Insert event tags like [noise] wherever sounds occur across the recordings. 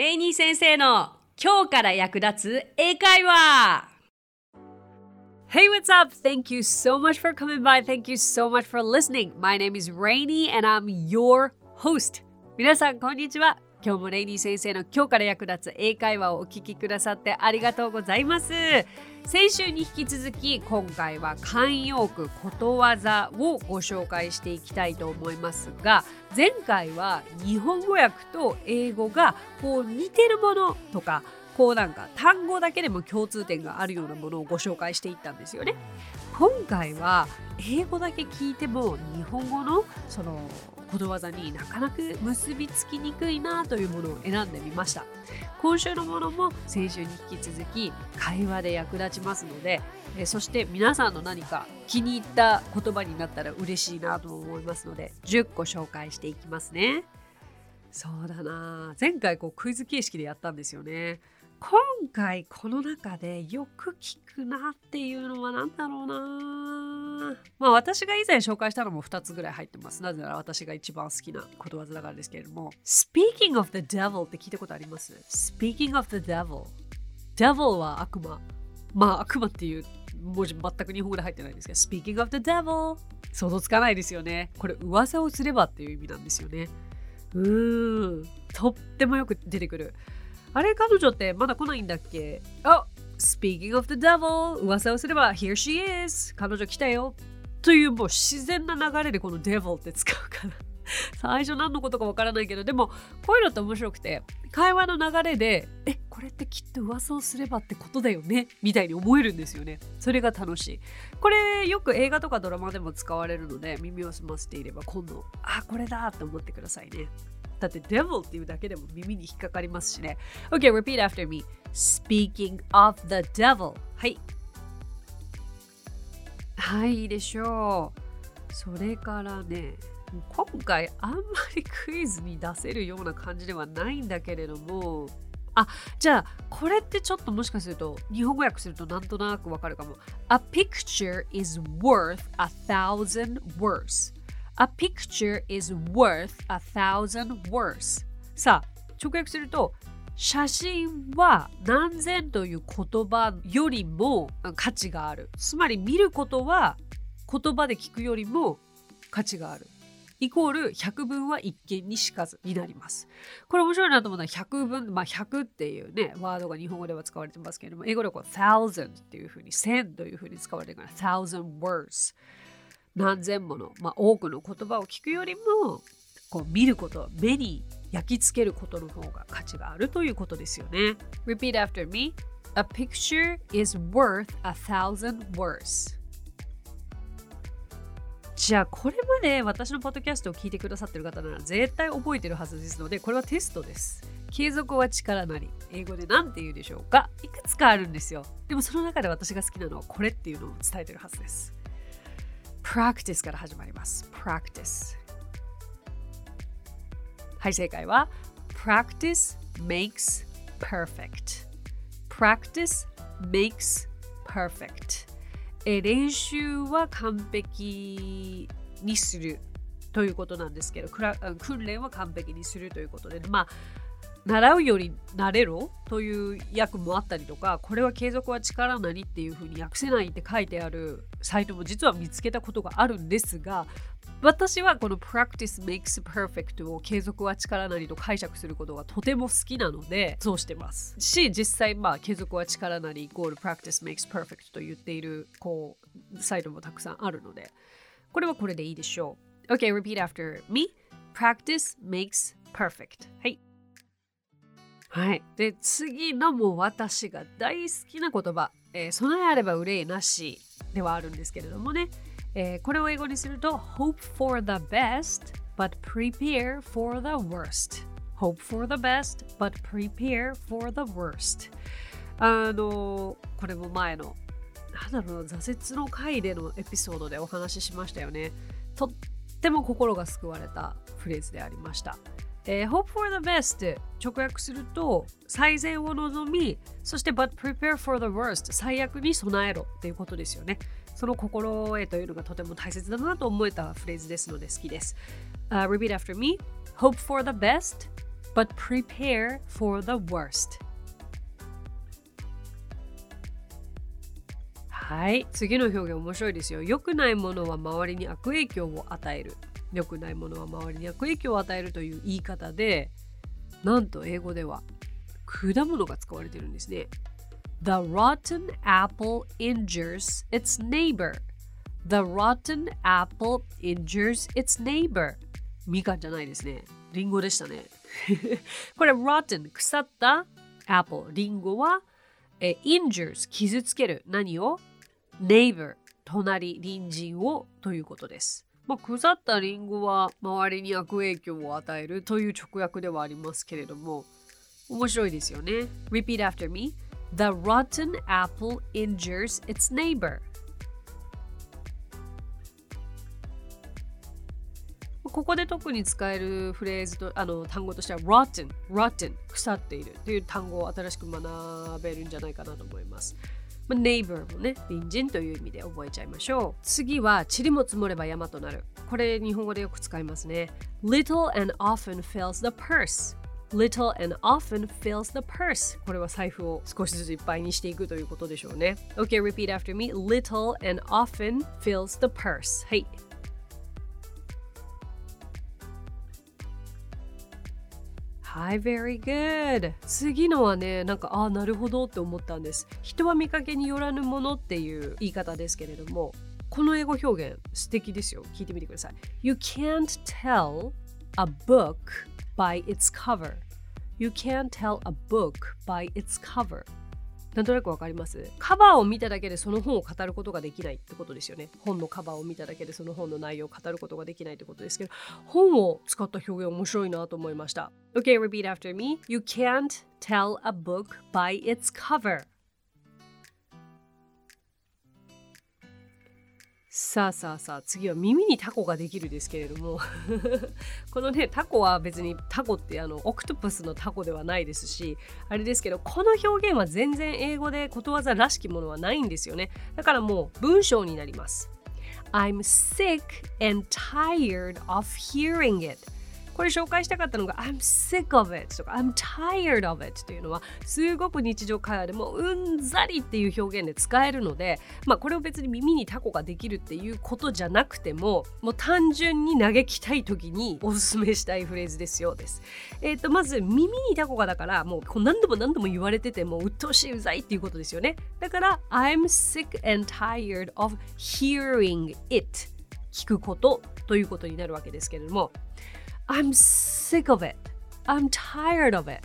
レイニー先生の今日から役立つ英会話 Hey, what's up? Thank you so much for coming by. Thank you so much for listening. My name is Rainy and I'm your host. 皆さん、こんにちは。今日もレイニー先生の今日から役立つ英会話をお聞きくださってありがとうございます。先週に引き続き今回は慣用句ことわざをご紹介していきたいと思いますが前回は日本語訳と英語がこう似てるものとかこうなんか単語だけでも共通点があるようなものをご紹介していったんですよね。今回は英語だけ聞いても日本語のそのことわざになかなか結びつきにくいなというものを選んでみました。今週のものも先週に引き続き会話で役立ちますのでえそして皆さんの何か気に入った言葉になったら嬉しいなと思いますので10個紹介していきますね。そうだな。前回こうクイズ形式でやったんですよね。今回この中でよく聞くなっていうのは何だろうな。まあ私が以前紹介したのも2つぐらい入ってます。なぜなら私が一番好きなことわざだからですけれども Speaking of the devil って聞いたことあります ?Speaking of the devil Devil は悪魔まあ悪魔っていう文字全く日本語で入ってないんですけど Speaking of the devil 想像つかないですよね。これ噂をすればっていう意味なんですよね。うーんとってもよく出てくる。あれ彼女ってまだ来ないんだっけ？あ Speaking of the devil 噂をすれば Here she is. 彼女来たよ。というもう自然な流れでこの devil って使うから。最初何のことかわからないけどでもこういうのって面白くて会話の流れでえこれってきっと噂をすればってことだよね？みたいに思えるんですよね。それが楽しい。これよく映画とかドラマでも使われるので耳を澄ませていれば今度あこれだって思ってくださいね。だって devil っていうだけでも耳に引っかかりますしね。OK, repeat after me. Speaking of the devil. はい。はい、いいでしょう。それからね、今回あんまりクイズに出せるような感じではないんだけれども、あ、じゃあ、これってちょっともしかすると、日本語訳するとなんとなくわかるかも。A picture is worth a thousand words. A picture is worth a thousand words さあ直訳すると写真は何千という言葉よりも価値があるつまり見ることは言葉で聞くよりも価値があるイコール100分は一見にしかずになります。これ面白いなと思うのは100分、まあ100っていうね、ワードが日本語では使われてますけれども、英語ではこう thousand っていうふうに1000というふうに使われてるから thousand words。何千もの、まあ、多くの言葉を聞くよりもこう見ること目に焼き付けることの方が価値があるということですよね。Repeat after me. A picture is worth a thousand words. じゃあこれまで私のポッドキャストを聞いてくださってる方なら絶対覚えてるはずですのでこれはテストです。継続は力なり英語で何て言うでしょうか？いくつかあるんですよ。でもその中で私が好きなのはこれっていうのを伝えてるはずです。practice から始まります。practice はい、正解は practice makes perfect. practice makes perfect. え練習は完璧にするということなんですけど訓練は完璧にするということでまあ習うより慣れろという訳もあったりとかこれは継続は力なりっていうふうに訳せないって書いてあるサイトも実は見つけたことがあるんですが私はこの practice makes perfect を継続は力なりと解釈することがとても好きなのでそうしてます。し実際まあ継続は力なりイコール practice makes perfect と言っているこうサイトもたくさんあるのでこれはこれでいいでしょう。OK repeat after me. Practice makes perfect. はい。はい。で、次のも私が大好きな言葉、えー、備えあれば憂いなし。ではあるんですけれどもね、えー、これを英語にすると Hope for the best but prepare for the worst Hope for the best but prepare for the worst あのこれも前のなんだろう挫折の回でのエピソードでお話ししましたよねとっても心が救われたフレーズでありましたえー、hope for the best 直訳すると最善を望みそして but prepare for the worst 最悪に備えろっていうことですよねその心得というのがとても大切だなと思えたフレーズですので好きです、uh, repeat after me. Hope for the best but prepare for the worst. はい。次の表現面白いですよ。良くないものは周りに悪影響を与える。良くないものは周りに悪影響を与えるという言い方でなんと英語では果物が使われてるんですね。The rotten apple injures its neighbor The rotten apple injures its neighbor みかんじゃないですねリンゴでしたねこれ rotten 腐った apple リンゴはえ injures 傷つける何を neighbor 隣隣人をということです。まあ、腐ったリンゴは周りに悪影響を与えるという直訳ではありますけれども面白いですよね。Repeat after me. The rotten apple injures its neighbor. ここで特に使えるフレーズとあの単語としては rotten, rotten 腐っているという単語を新しく学べるんじゃないかなと思います。まあ、neighbor もね、隣人という意味で覚えちゃいましょう。次は、塵も積もれば山となる。これ、日本語でよく使いますね。Little and often fills the purse. Little and often fills the purse. これは財布を少しずついっぱいにしていくということでしょうね。OK repeat after me. Little and often fills the purse. はい。はい、very good. 次のはね、なんか、ああ、なるほどって思ったんです。人は見かけによらぬものっていう言い方ですけれども、この英語表現素敵ですよ。聞いてみてください。You can't tell a book by its cover. You can't tell a book by its cover. なんとなくわかります？カバーを見ただけでその本を語ることができないってことですよね。本のカバーを見ただけでその本の内容を語ることができないってことですけど、本を使った表現面白いなと思いました。Okay, repeat after me. You can't tell a book by its cover. さあさあさあ次は耳にタコができるですけれども。[laughs] このねタコは別にタコってあのオクトプスのタコではないですしあれですけどこの表現は全然英語でことわざらしきものはないんですよね。だからもう文章になります。I'm sick and tired of hearing it. これ紹介したかったのが I'm sick of it とか I'm tired of it というのはすごく日常会話でもうんざりっていう表現で使えるのでまあこれを別に耳にタコができるっていうことじゃなくてももう単純に嘆きたい時におすすめしたいフレーズですよです。えっ、ー、とまず耳にタコがだからもう何度も何度も言われててもう鬱陶しいうざいっていうことですよね。だから I'm sick and tired of hearing it 聞くことということになるわけですけれども I'm sick of it. I'm tired of it.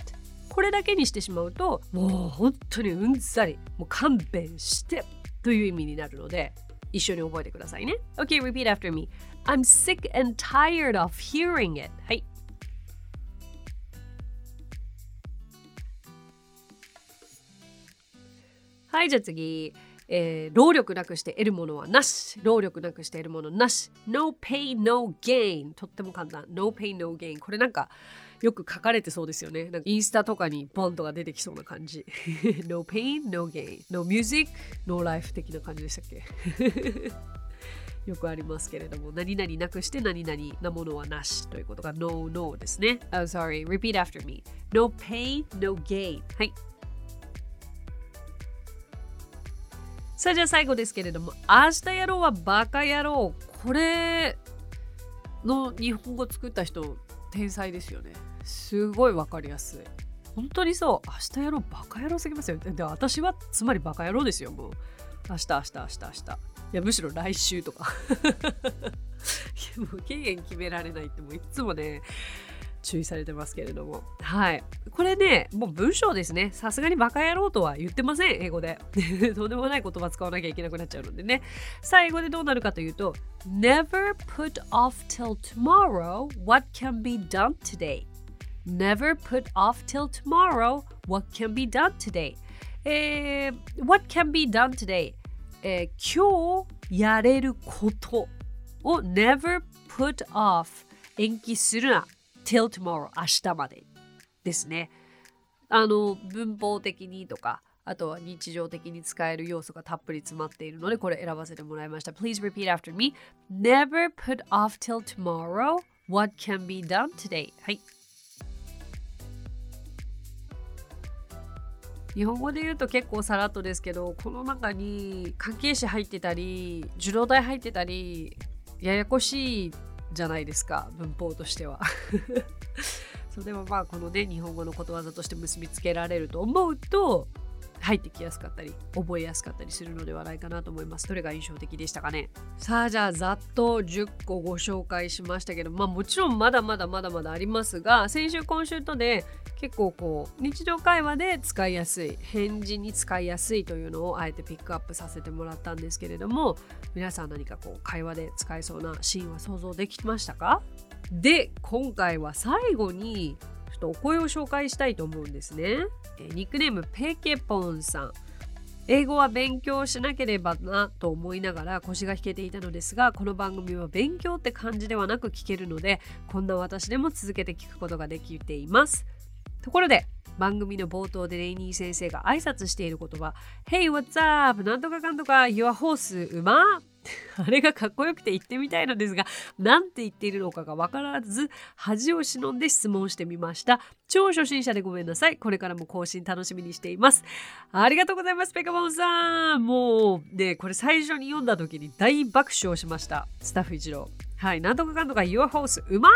これだけにしてしまうと、もう本当にうんざり、もう勘弁してという意味になるので、一緒に覚えてくださいね。Okay, repeat after me. I'm sick and tired of hearing it. はい。はい、じゃあ次。えー、労力なくして得るものはなし。労力なくして得るものなし。No pay, no gain。とっても簡単。No pay, no gain。これなんかよく書かれてそうですよね。なんかインスタとかにボンとか出てきそうな感じ。[laughs] no pain, no gain. No music, no life 的な感じでしたっけ？[laughs] よくありますけれども、何々なくして何々なものはなしということが No, no ですね。I'm sorry, repeat after me. No pay, no gain. はい。さあじゃあ最後ですけれども明日やろうはバカ野郎これの日本語作った人天才ですよね。すごいわかりやすい。本当にそう。明日やろうバカ野郎すぎますよ。で私はつまりバカ野郎ですよもう。明日明日明日明日。いやむしろ来週とか。[laughs] もう期限決められないってもういつもね注意されてますけれども。はい。これね、もう文章ですね。さすがにバカ野郎とは言ってません、英語で。とんでもない言葉使わなきゃいけなくなっちゃうのでね。最後でどうなるかというと、Never put off till tomorrow what can be done today. Never put off till tomorrow what can be done today. えー、what can be done today? えー、今日やれることを never put off 延期するな till tomorrow 明日までですね。あの文法的にとかあとは日常的に使える要素がたっぷり詰まっているのでこれ選ばせてもらいました。Please repeat after me. Never put off till tomorrow What can be done today? はい。日本語で言うと結構さらっとですけどこの中に関係詞入ってたり受動体入ってたりややこしいじゃないですか文法としては。[laughs] そうでもまあこのね日本語のことわざとして結びつけられると思うと入ってきやすかったり覚えやすかったりするのではないかなと思います。どれが印象的でしたかね。さあじゃあざっと10個ご紹介しましたけどまあもちろんまだまだまだまだありますが先週今週とで結構こう日常会話で使いやすい返事に使いやすいというのをあえてピックアップさせてもらったんですけれども皆さん何かこう会話で使えそうなシーンは想像できましたか？で今回は最後にちょっとお声を紹介したいと思うんですね。ニックネームペケポンさん。英語は勉強しなければなと思いながら腰が引けていたのですがこの番組は勉強って感じではなく聞けるのでこんな私でも続けて聞くことができていますところで番組の冒頭でレイニー先生が挨拶している言葉 Hey what's up? なんとかかんとか Your horse 馬？[laughs] あれがかっこよくて言ってみたいのですが、何て言っているのかがわからず、恥を忍んで質問してみました。超初心者でごめんなさい。これからも更新楽しみにしています。ありがとうございます、ペカボンさん。もう、ね、これ最初に読んだ時に大爆笑しました。スタッフ一郎。はい、なんとかかんとか Your House うま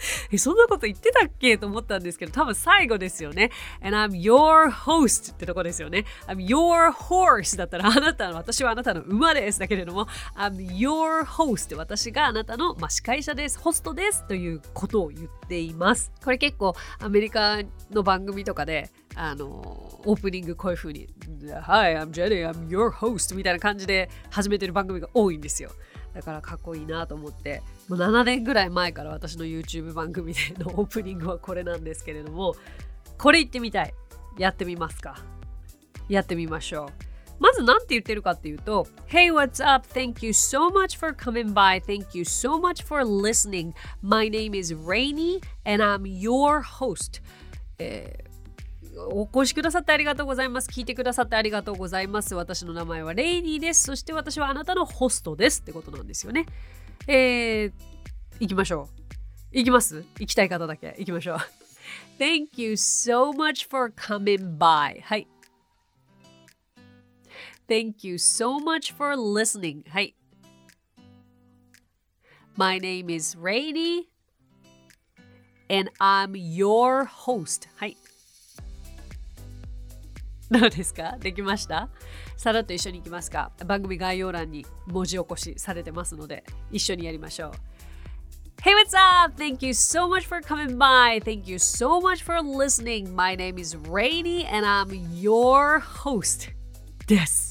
[laughs] え、そんなこと言ってたっけ？と思ったんですけど、多分最後ですよね。And I'm your host ってとこですよね。I'm your horse だったら、[laughs] あなたの、私はあなたの馬です。だけれども、I'm your host 私があなたの、まあ、司会者です。ホストですということを言っています。これ結構アメリカの番組とかで、あのオープニングこういう風に Hi, I'm Jenny, I'm your host みたいな感じで始めてる番組が多いんですよ。だからかっこいいなと思ってもう7年ぐらい前から私の YouTube 番組でのオープニングはこれなんですけれどもこれ言ってみたいやってみますかやってみましょうまず何て言ってるかっていうと Hey what's up thank you so much for coming by thank you so much for listening my name is Rainy and I'm your host、えーお越しくださってありがとうございます。聞いてくださってありがとうございます。私の名前はレイニーです。そして私はあなたのホストですってことなんですよね。えー、行きましょう。行きます？行きたい方だけ行きましょう。[laughs] Thank you so much for coming by. はい。Thank you so much for listening. はい。My name is Rainy and I'm your host. はい。どうですかできましたさらっと一緒に行きますか番組概要欄に文字起こしされてますので一緒にやりましょう Hey, what's up? Thank you so much for coming by. Thank you so much for listening. My name is Rainy and I'm your host です。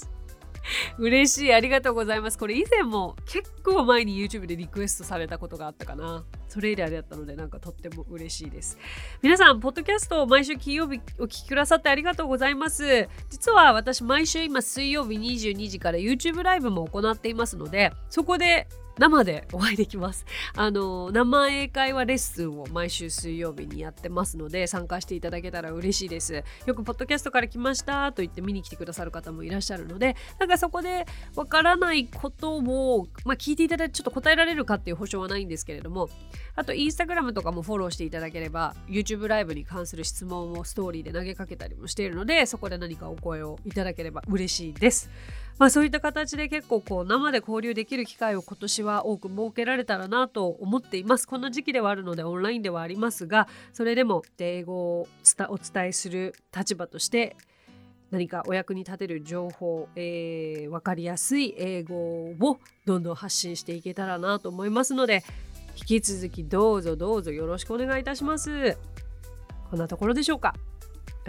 [laughs] 嬉しい。ありがとうございます。これ以前も結構前に YouTube でリクエストされたことがあったかな。それ以来だったので、なんかとっても嬉しいです。皆さん、ポッドキャストを毎週金曜日お聴きくださってありがとうございます。実は私、毎週今水曜日22時から YouTube ライブも行っていますので、そこで生でお会いできます。あの生英会話レッスンを毎週水曜日にやってますので参加していただけたら嬉しいです。よくポッドキャストから来ましたと言って見に来てくださる方もいらっしゃるのでなんかそこでわからないことを、まあ、聞いていただいてちょっと答えられるかっていう保証はないんですけれどもあとインスタグラムとかもフォローしていただければ YouTube ライブに関する質問をストーリーで投げかけたりもしているのでそこで何かお声をいただければ嬉しいです。まあ、そういった形で結構こう生で交流できる機会を今年は多く設けられたらなと思っています。この時期ではあるのでオンラインではありますがそれでも英語をお伝えする立場として何かお役に立てる情報、えー、分かりやすい英語をどんどん発信していけたらなと思いますので引き続きどうぞどうぞよろしくお願いいたします。こんなところでしょうか。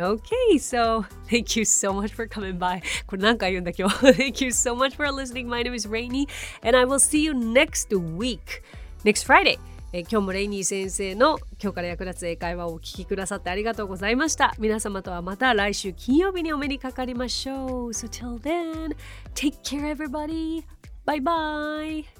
Okay, so thank you so much for coming by. これ何回言うんだ今日 Thank you so much for listening. My name is Rainy and I will see you next week, next Friday. え今日もレイニー先生の今日から役立つ英会話をお聞きくださってありがとうございました。皆様とはまた来週金曜日にお目にかかりましょう。So till then, take care everybody. Bye bye.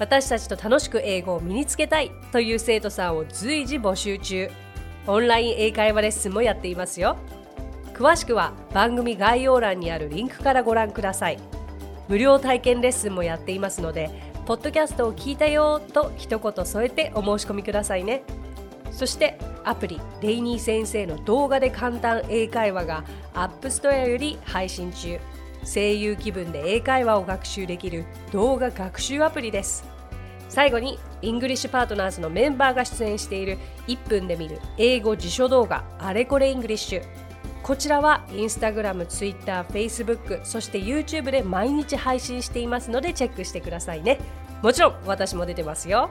私たちと楽しく英語を身につけたいという生徒さんを随時募集中。オンライン英会話レッスンもやっていますよ。詳しくは番組概要欄にあるリンクからご覧ください。無料体験レッスンもやっていますのでポッドキャストを聞いたよと一言添えてお申し込みくださいね。そしてアプリレイニー先生の動画で簡単英会話がApp Store より配信中。声優気分で英会話を学習できる動画学習アプリです。最後に English Partners のメンバーが出演している1分で見る英語辞書動画あれこれ English こちらはインスタグラム、ツイッター、フェイスブック、そして YouTube で毎日配信していますのでチェックしてくださいね。もちろん私も出てますよ。